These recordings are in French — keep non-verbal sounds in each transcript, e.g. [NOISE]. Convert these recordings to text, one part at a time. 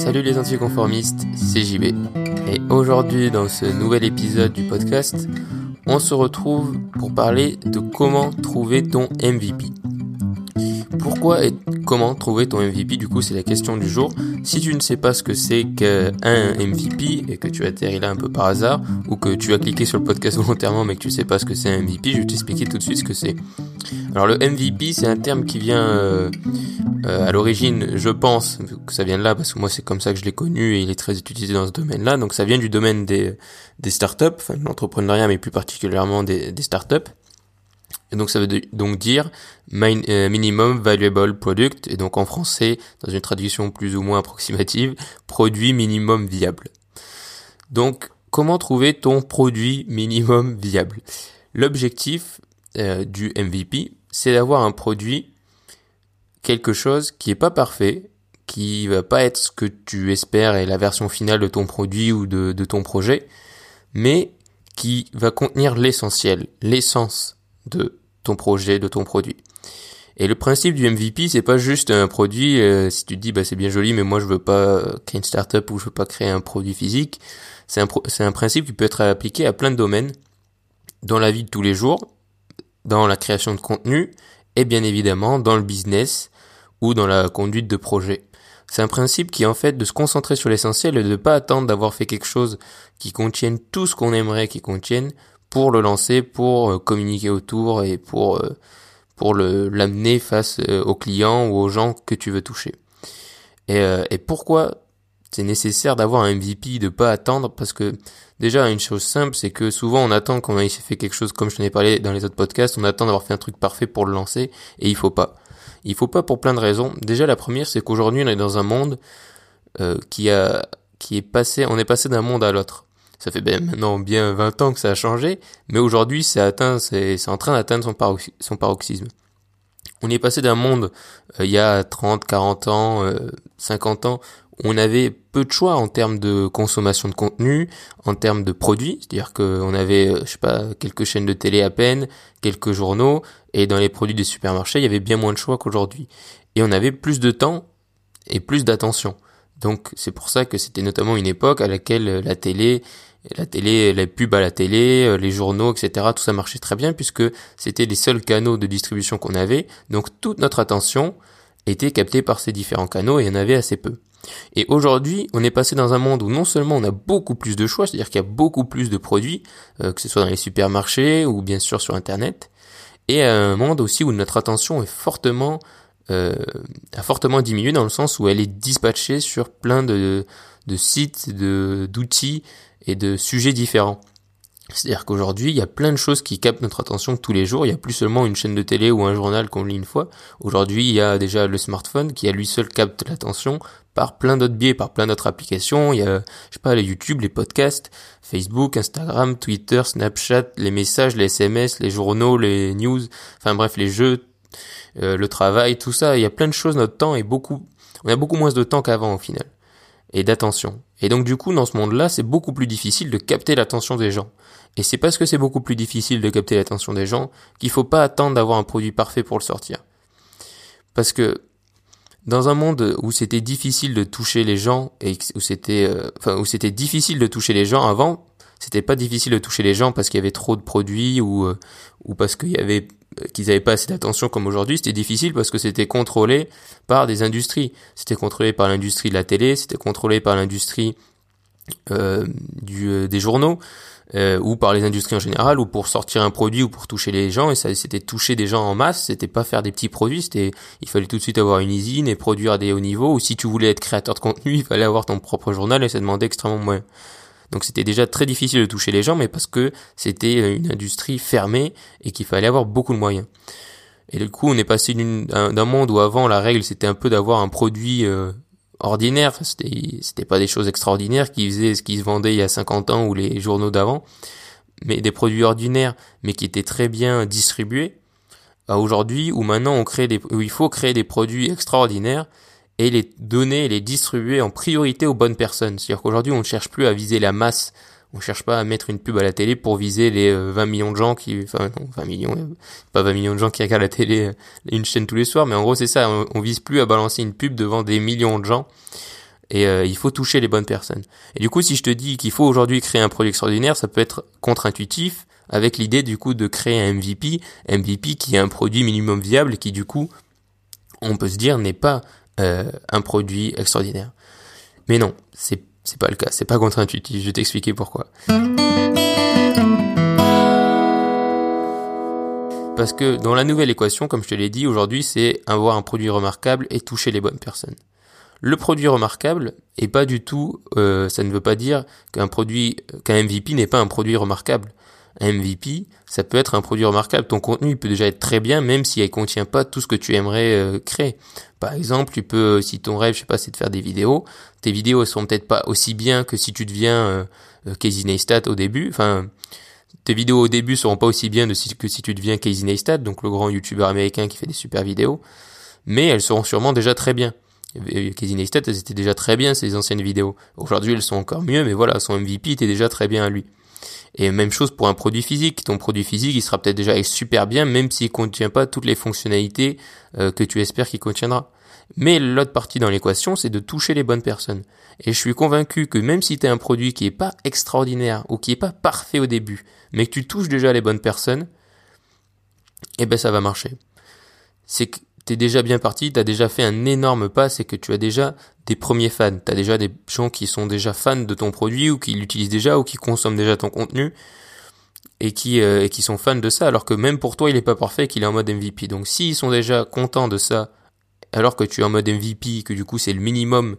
Salut les anticonformistes, c'est JB. Et aujourd'hui dans ce nouvel épisode du podcast, on se retrouve pour parler de comment trouver ton MVP. Pourquoi et comment trouver ton MVP Du coup, c'est la question du jour. Si tu ne sais pas ce que c'est qu'un MVP et que tu atterris là un peu par hasard, ou que tu as cliqué sur le podcast [LAUGHS] volontairement mais que tu sais pas ce que c'est un MVP, je vais t'expliquer tout de suite ce que c'est. Alors le MVP, c'est un terme qui vient euh, euh, à l'origine, je pense que ça vient de là parce que moi c'est comme ça que je l'ai connu et il est très utilisé dans ce domaine-là. Donc ça vient du domaine des, startups, enfin de l'entrepreneuriat mais plus particulièrement des startups. Et donc ça veut donc dire euh, minimum valuable product et donc en français dans une traduction plus ou moins approximative produit minimum viable. Donc comment trouver ton produit minimum viable? L'objectif euh, du MVP c'est d'avoir un produit quelque chose qui est pas parfait, qui va pas être ce que tu espères et la version finale de ton produit ou de ton projet, mais qui va contenir l'essentiel, l'essence de ton projet, de ton produit. Et le principe du MVP, c'est pas juste un produit. Euh, si tu dis bah c'est bien joli, mais moi je veux pas créer une startup ou je veux pas créer un produit physique. C'est un c'est un principe qui peut être appliqué à plein de domaines dans la vie de tous les jours, dans la création de contenu et bien évidemment dans le business ou dans la conduite de projet. C'est un principe qui est en fait de se concentrer sur l'essentiel et de ne pas attendre d'avoir fait quelque chose qui contienne tout ce qu'on aimerait qu'il contienne pour le lancer, pour euh, communiquer autour et pour euh, pour le l'amener face euh, aux clients ou aux gens que tu veux toucher. Et, pourquoi c'est nécessaire d'avoir un MVP, de pas attendre? Parce que déjà une chose simple, c'est que souvent on attend qu'on ait fait quelque chose comme je t'en ai parlé dans les autres podcasts, on attend d'avoir fait un truc parfait pour le lancer et il faut pas. Il faut pas pour plein de raisons. Déjà la première, c'est qu'aujourd'hui on est dans un monde qui a qui est passé, on est passé d'un monde à l'autre. Ça fait ben, maintenant bien 20 ans que ça a changé, mais aujourd'hui c'est atteint, c'est, en train d'atteindre son, son paroxysme. On est passé d'un monde euh, il y a 30, 40 ans, euh, 50 ans, où on avait peu de choix en termes de consommation de contenu, en termes de produits, c'est-à-dire qu'on avait, euh, je sais pas, quelques chaînes de télé à peine, quelques journaux, et dans les produits des supermarchés, il y avait bien moins de choix qu'aujourd'hui. Et on avait plus de temps et plus d'attention. Donc c'est pour ça que c'était notamment une époque à laquelle la télé la télé, les pubs à la télé, euh, les journaux, etc. Tout ça marchait très bien puisque c'était les seuls canaux de distribution qu'on avait. Donc toute notre attention était captée par ces différents canaux et il y en avait assez peu. Et aujourd'hui, on est passé dans un monde où non seulement on a beaucoup plus de choix, c'est-à-dire qu'il y a beaucoup plus de produits, euh, que ce soit dans les supermarchés ou bien sûr sur Internet, et un monde aussi où notre attention est fortement euh, a fortement diminué dans le sens où elle est dispatchée sur plein de, de sites, de d'outils et de sujets différents. C'est-à-dire qu'aujourd'hui, il y a plein de choses qui captent notre attention tous les jours. Il n'y a plus seulement une chaîne de télé ou un journal qu'on lit une fois. Aujourd'hui, il y a déjà le smartphone qui à lui seul capte l'attention par plein d'autres biais, par plein d'autres applications. Il y a, je sais pas, les YouTube, les podcasts, Facebook, Instagram, Twitter, Snapchat, les messages, les SMS, les journaux, les news, enfin bref, les jeux, euh, le travail, tout ça. Il y a plein de choses. Notre temps est beaucoup, on a beaucoup moins de temps qu'avant au final et d'attention. Et donc du coup, dans ce monde-là, c'est beaucoup plus difficile de capter l'attention des gens. Et c'est parce que c'est beaucoup plus difficile de capter l'attention des gens qu'il faut pas attendre d'avoir un produit parfait pour le sortir. Parce que dans un monde où c'était difficile de toucher les gens et où c'était euh, enfin où c'était difficile de toucher les gens avant, c'était pas difficile de toucher les gens parce qu'il y avait trop de produits ou euh, ou parce qu'il y avait qu'ils n'avaient pas assez d'attention comme aujourd'hui, c'était difficile parce que c'était contrôlé par des industries. C'était contrôlé par l'industrie de la télé, c'était contrôlé par l'industrie euh, du, euh, des journaux, euh, ou par les industries en général, ou pour sortir un produit ou pour toucher les gens, et ça c'était toucher des gens en masse, c'était pas faire des petits produits, c'était il fallait tout de suite avoir une usine et produire à des hauts niveaux, ou si tu voulais être créateur de contenu, [LAUGHS] il fallait avoir ton propre journal et ça demandait extrêmement moins. Donc c'était déjà très difficile de toucher les gens, mais parce que c'était une industrie fermée et qu'il fallait avoir beaucoup de moyens. Et du coup, on est passé d'un monde où avant la règle c'était un peu d'avoir un produit euh, ordinaire, c'était c'était pas des choses extraordinaires qui faisaient ce qui se vendait il y a 50 ans ou les journaux d'avant, mais des produits ordinaires, mais qui étaient très bien distribués. À aujourd'hui, où maintenant on crée des, où il faut créer des produits extraordinaires et les donner et les distribuer en priorité aux bonnes personnes. C'est-à-dire qu'aujourd'hui, on ne cherche plus à viser la masse. On ne cherche pas à mettre une pub à la télé pour viser les 20 euh, millions de gens qui, enfin non, 20 millions, euh, pas 20 millions de gens qui regardent la télé, euh, une chaîne tous les soirs, mais en gros c'est ça. On, vise plus à balancer une pub devant des millions de gens et il faut toucher les bonnes personnes. Et du coup, si je te dis qu'il faut aujourd'hui créer un produit extraordinaire, ça peut être contre-intuitif avec l'idée du coup de créer un MVP, MVP qui est un produit minimum viable qui du coup, on peut se dire n'est pas euh, un produit extraordinaire. Mais non, c'est c'est pas le cas, c'est pas contre-intuitif. Je vais t'expliquer pourquoi. Parce que dans la nouvelle équation, comme je te l'ai dit, aujourd'hui, c'est avoir un produit remarquable et toucher les bonnes personnes. Le produit remarquable est pas du tout, euh, ça ne veut pas dire qu'un produit, qu'un MVP n'est pas un produit remarquable. MVP, ça peut être un produit remarquable. Ton contenu, il peut déjà être très bien, même s'il ne contient pas tout ce que tu aimerais euh, créer. Par exemple, tu peux, si ton rêve, je sais pas, c'est de faire des vidéos, tes vidéos, elles sont peut-être pas aussi bien que si tu deviens euh, euh Casey Neistat au début. Enfin, tes vidéos au début seront pas aussi bien si, que si tu deviens Casey Neistat, donc le grand youtubeur américain qui fait des super vidéos, mais elles seront sûrement déjà très bien. Casey Neistat, elles étaient déjà très bien, ces anciennes vidéos. Aujourd'hui, elles sont encore mieux, mais voilà, son MVP était déjà très bien à lui. Et même chose pour un produit physique. Ton produit physique, il sera peut-être déjà super bien, même s'il contient pas toutes les fonctionnalités euh, que tu espères qu'il contiendra. Mais l'autre partie dans l'équation, c'est de toucher les bonnes personnes. Et je suis convaincu que même si tu un produit qui est pas extraordinaire ou qui est pas parfait au début, mais que tu touches déjà les bonnes personnes, eh ben ça va marcher. C'est t'es déjà bien parti, t'as déjà fait un énorme pas, c'est que tu as déjà des premiers fans, t'as déjà des gens qui sont déjà fans de ton produit ou qui l'utilisent déjà ou qui consomment déjà ton contenu et qui euh, et qui sont fans de ça alors que même pour toi il est pas parfait qu'il est en mode MVP. Donc s'ils sont déjà contents de ça alors que tu es en mode MVP que du coup c'est le minimum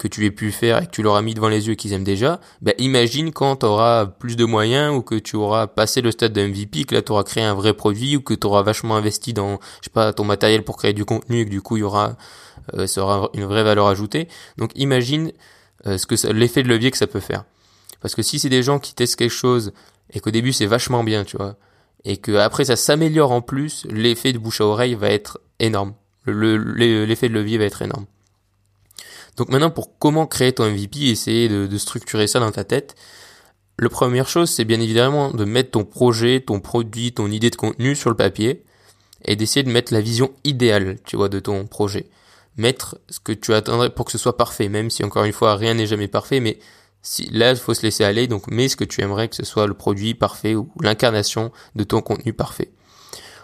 que tu aies pu faire et que tu leur as mis devant les yeux qu'ils aiment déjà, ben imagine quand tu auras plus de moyens ou que tu auras passé le stade de MVP, que là tu auras créé un vrai produit ou que tu auras vachement investi dans je sais pas ton matériel pour créer du contenu et que du coup il y aura euh, ça aura une vraie valeur ajoutée. Donc imagine euh, ce que l'effet de levier que ça peut faire. Parce que si c'est des gens qui testent quelque chose et qu'au début c'est vachement bien, tu vois, et que après ça s'améliore en plus, l'effet de bouche à oreille va être énorme. L'effet de levier va être énorme. Donc maintenant, pour comment créer ton MVP, essayer de, structurer ça dans ta tête. La première chose, c'est bien évidemment de mettre ton projet, ton produit, ton idée de contenu sur le papier et d'essayer de mettre la vision idéale, tu vois, de ton projet. Mettre ce que tu attendrais pour que ce soit parfait, même si encore une fois rien n'est jamais parfait, mais si là il faut se laisser aller, donc mets ce que tu aimerais que ce soit le produit parfait ou l'incarnation de ton contenu parfait.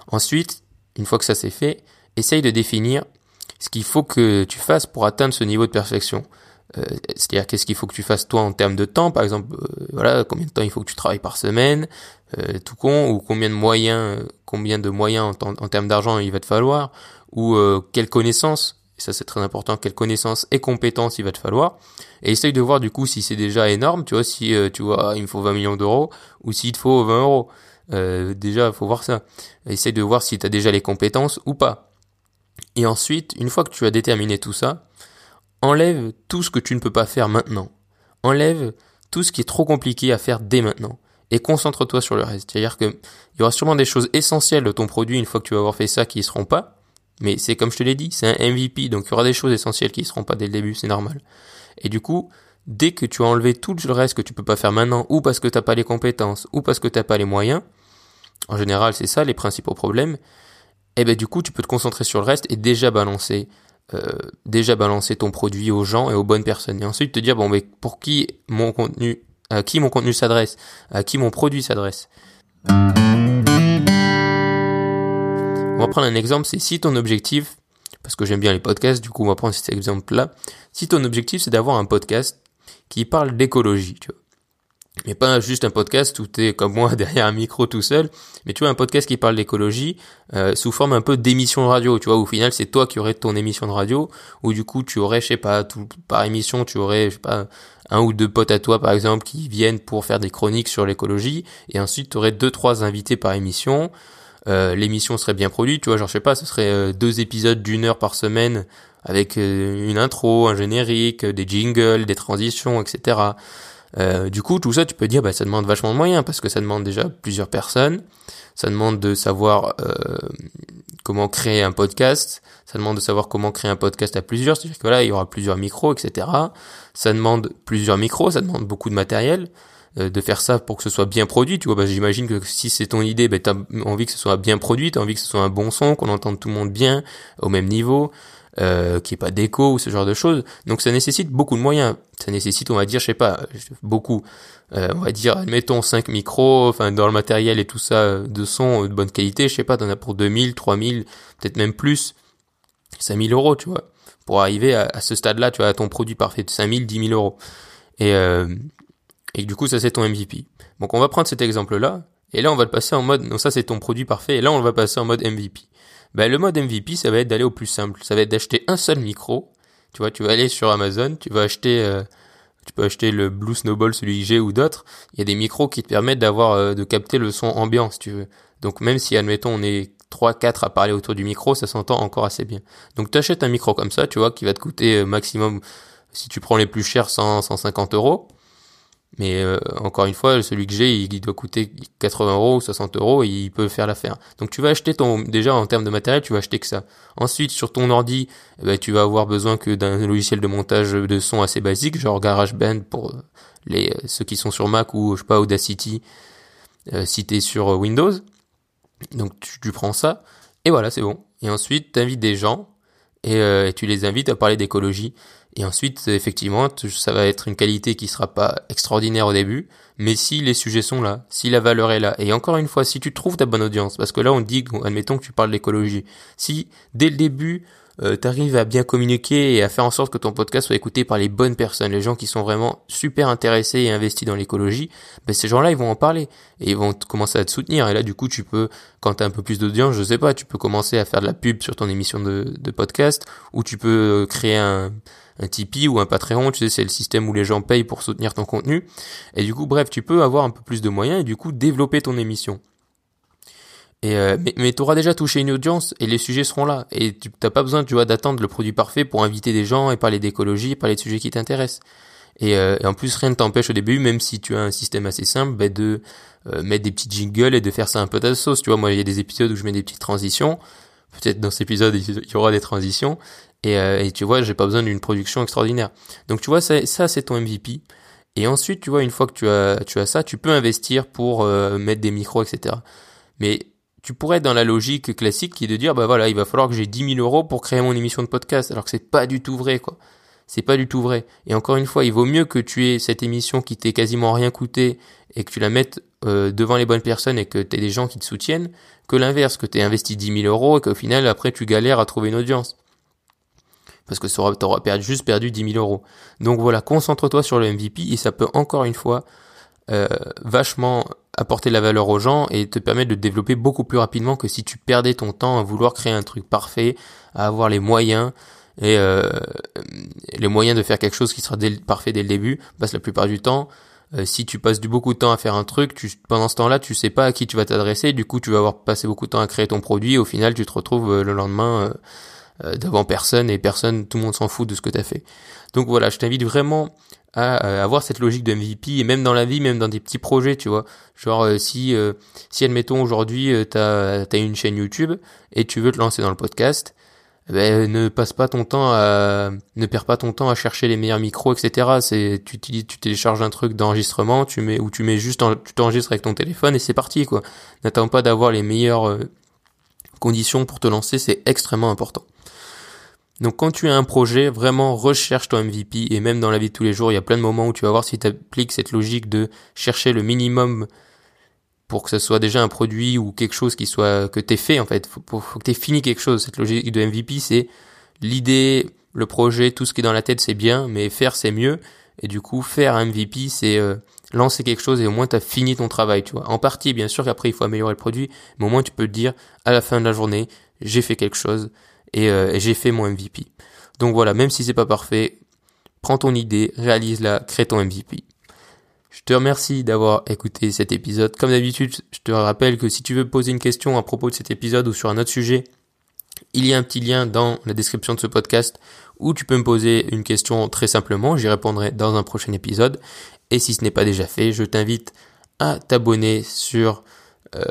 Ensuite, une fois que ça c'est fait, essaye de définir ce qu'il faut que tu fasses pour atteindre ce niveau de perfection. Euh, c'est-à-dire qu'est-ce qu'il faut que tu fasses toi en termes de temps, par exemple, euh, voilà, combien de temps il faut que tu travailles par semaine, euh, tout con, ou combien de moyens, combien de moyens en, termes d'argent il va te falloir, ou quelles connaissances, et ça c'est très important, quelles connaissances et compétences il va te falloir, et essaye de voir du coup si c'est déjà énorme, tu vois, si tu vois il me faut 20 millions d'euros, ou s'il te faut 20 euros. déjà, faut voir ça. Essaye de voir si tu as déjà les compétences ou pas. Et ensuite, une fois que tu as déterminé tout ça, enlève tout ce que tu ne peux pas faire maintenant. Enlève tout ce qui est trop compliqué à faire dès maintenant. Et concentre-toi sur le reste. C'est-à-dire que il y aura sûrement des choses essentielles de ton produit une fois que tu vas avoir fait ça qui ne seront pas. Mais c'est comme je te l'ai dit, c'est un MVP, donc il y aura des choses essentielles qui ne seront pas dès le début, c'est normal. Et du coup, dès que tu as enlevé tout le reste que tu peux pas faire maintenant, ou parce que tu n'as pas les compétences, ou parce que tu n'as pas les moyens, en général c'est ça les principaux problèmes, et eh ben du coup tu peux te concentrer sur le reste et déjà balancer euh, déjà balancer ton produit aux gens et aux bonnes personnes. Et ensuite te dire bon mais pour qui mon contenu à qui mon contenu s'adresse à qui mon produit s'adresse. On va prendre un exemple c'est si ton objectif parce que j'aime bien les podcasts du coup on va prendre cet exemple là si ton objectif c'est d'avoir un podcast qui parle d'écologie tu vois mais pas juste un podcast où t'es comme moi [LAUGHS] derrière un micro tout seul, mais tu vois un podcast qui parle d'écologie euh, sous forme un peu d'émission de radio, tu vois, au final c'est toi qui aurais ton émission de radio, ou du coup tu aurais, je sais pas, tout, par émission tu aurais, je sais pas, un ou deux potes à toi par exemple qui viennent pour faire des chroniques sur l'écologie, et ensuite tu aurais deux trois invités par émission. Euh, l'émission serait bien produite, tu vois, genre je sais pas, ce serait euh, deux épisodes d'une heure par semaine avec une intro, un générique, des jingles, des transitions, etc. Euh, du coup, tout ça, tu peux dire, bah, ça demande vachement de moyens parce que ça demande déjà plusieurs personnes. Ça demande de savoir euh, comment créer un podcast. Ça demande de savoir comment créer un podcast à plusieurs. C'est-à-dire que là, il y aura plusieurs micros, etc. Ça demande plusieurs micros. Ça demande beaucoup de matériel. Euh, de faire ça pour que ce soit bien produit, tu vois, bah, j'imagine que si c'est ton idée, bah, t'as envie que ce soit bien produit, t'as envie que ce soit un bon son, qu'on entende tout le monde bien, au même niveau, euh, qui est pas déco ou ce genre de choses. Donc ça nécessite beaucoup de moyens. Ça nécessite, on va dire, je sais pas, beaucoup. Euh, on va dire, admettons 5 micros, enfin dans le matériel et tout ça de son de bonne qualité, je sais pas, t'en as pour 2000, 3000, peut-être même plus, 5000 euros, tu vois, pour arriver à, ce stade-là, tu vois, à ton produit parfait de 5000, 10 000 euros. Et, euh, et du coup, ça c'est ton MVP. Donc on va prendre cet exemple-là, et là on va le passer en mode, non ça c'est ton produit parfait, et là on va passer en mode MVP. Ben, le mode MVP, ça va être d'aller au plus simple. Ça va être d'acheter un seul micro. Tu vois, tu vas aller sur Amazon, tu vas acheter, euh, tu peux acheter le Blue Snowball, celui j'ai ou d'autres. Il y a des micros qui te permettent d'avoir, euh, de capter le son ambiant, si tu veux. Donc même si, admettons, on est 3, 4 à parler autour du micro, ça s'entend encore assez bien. Donc tu achètes un micro comme ça, tu vois, qui va te coûter euh, maximum, si tu prends les plus chers, 100, 150 euros. Mais euh, encore une fois, celui que j'ai, il, doit coûter 80 euros ou 60 euros et il peut faire l'affaire. Donc tu vas acheter ton déjà en termes de matériel, tu vas acheter que ça. Ensuite, sur ton ordi, eh ben, tu vas avoir besoin que d'un logiciel de montage de son assez basique, genre GarageBand pour euh, les euh, ceux qui sont sur Mac ou je sais pas Audacity euh, sur Windows. Donc tu, tu prends ça et voilà, c'est bon. Et ensuite, tu invites des gens et, et tu les invites à parler d'écologie. Et ensuite, effectivement, ça va être une qualité qui sera pas extraordinaire au début, mais si les sujets sont là, si la valeur est là, et encore une fois, si tu trouves ta bonne audience, parce que là on dit, admettons que tu parles d'écologie, si dès le début euh, tu arrives à bien communiquer et à faire en sorte que ton podcast soit écouté par les bonnes personnes, les gens qui sont vraiment super intéressés et investis dans l'écologie, ben ces gens-là ils vont en parler et ils vont commencer à te soutenir. Et là du coup tu peux, quand tu as un peu plus d'audience, je sais pas, tu peux commencer à faire de la pub sur ton émission de, de podcast, ou tu peux euh, créer un un Tipeee ou un Patreon, tu sais, c'est le système où les gens payent pour soutenir ton contenu. Et du coup, bref, tu peux avoir un peu plus de moyens et du coup développer ton émission. Et euh, mais, mais tu auras déjà touché une audience et les sujets seront là. Et tu n'as pas besoin, tu vois, d'attendre le produit parfait pour inviter des gens et parler d'écologie, parler de sujets qui t'intéressent. Et, euh, et, en plus, rien ne t'empêche au début, même si tu as un système assez simple, bah, de euh, mettre des petites jingles et de faire ça un peu de sauce. Tu vois, moi, il y a des épisodes où je mets des petites transitions. Peut-être dans cet épisode, il y aura des transitions. Et, euh, et tu vois, j'ai pas besoin d'une production extraordinaire. Donc tu vois, ça, ça c'est ton MVP. Et ensuite, tu vois, une fois que tu as, tu as ça, tu peux investir pour euh, mettre des micros, etc. Mais tu pourrais être dans la logique classique qui est de dire, bah voilà, il va falloir que j'ai 10 000 euros pour créer mon émission de podcast, alors que c'est pas du tout vrai, quoi. C'est pas du tout vrai. Et encore une fois, il vaut mieux que tu aies cette émission qui t'ait quasiment rien coûté et que tu la mettes euh, devant les bonnes personnes et que tu aies des gens qui te soutiennent, que l'inverse, que tu aies investi 10 000 euros et qu'au final, après, tu galères à trouver une audience parce que tu auras perdu, juste perdu 10 000 euros. Donc voilà, concentre-toi sur le MVP et ça peut encore une fois euh, vachement apporter la valeur aux gens et te permettre de développer beaucoup plus rapidement que si tu perdais ton temps à vouloir créer un truc parfait, à avoir les moyens et euh, les moyens de faire quelque chose qui sera parfait dès le début, parce la plupart du temps, euh, si tu passes du beaucoup de temps à faire un truc, pendant ce temps-là, tu sais pas à qui tu vas t'adresser, du coup tu vas avoir passé beaucoup de temps à créer ton produit, au final tu te retrouves euh, le lendemain devant personne et personne, tout le monde s'en fout de ce que tu as fait. Donc voilà, je t'invite vraiment à euh, avoir cette logique de MVP et même dans la vie, même dans des petits projets, tu vois. Genre euh, si si admettons aujourd'hui tu as, une chaîne YouTube et tu veux te lancer dans le podcast, eh ben, ne passe pas ton temps à ne perds pas ton temps à chercher les meilleurs micros etc c'est tu utilises tu télécharges un truc d'enregistrement tu mets ou tu mets juste tu t'enregistres avec ton téléphone et c'est parti quoi. N'attends pas d'avoir les meilleures conditions pour te lancer c'est extrêmement important donc quand tu as un projet, vraiment recherche ton MVP et même dans la vie de tous les jours, il y a plein de moments où tu vas voir si tu appliques cette logique de chercher le minimum pour que ce soit déjà un produit ou quelque chose qui soit que t'aies fait en fait. Faut, faut, que t'aies fini quelque chose. Cette logique de MVP, c'est l'idée, le projet, tout ce qui est dans la tête, c'est bien, mais faire c'est mieux. Et du coup, faire un MVP, c'est euh, lancer quelque chose et au moins tu as fini ton travail, tu vois. En partie, bien sûr qu'après il faut améliorer le produit, mais au moins tu peux te dire à la fin de la journée, j'ai fait quelque chose euh, et, j'ai fait mon MVP. Donc voilà, même si c'est pas parfait, prends ton idée, réalise-la, crée ton MVP. Je te remercie d'avoir écouté cet épisode. Comme d'habitude, je te rappelle que si tu veux poser une question à propos de cet épisode ou sur un autre sujet, il y a un petit lien dans la description de ce podcast où tu peux me poser une question très simplement. J'y répondrai dans un prochain épisode. Et si ce n'est pas déjà fait, je t'invite à t'abonner sur euh,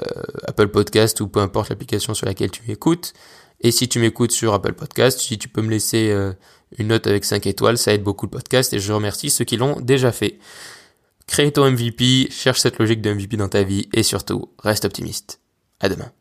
Apple Podcast ou peu importe l'application sur laquelle tu écoutes. Et si tu m'écoutes sur Apple Podcast, si tu peux me laisser euh, une note avec 5 étoiles, ça aide beaucoup le podcast et je remercie ceux qui l'ont déjà fait. Crée ton MVP, cherche cette logique de MVP dans ta vie et surtout, reste optimiste. À demain.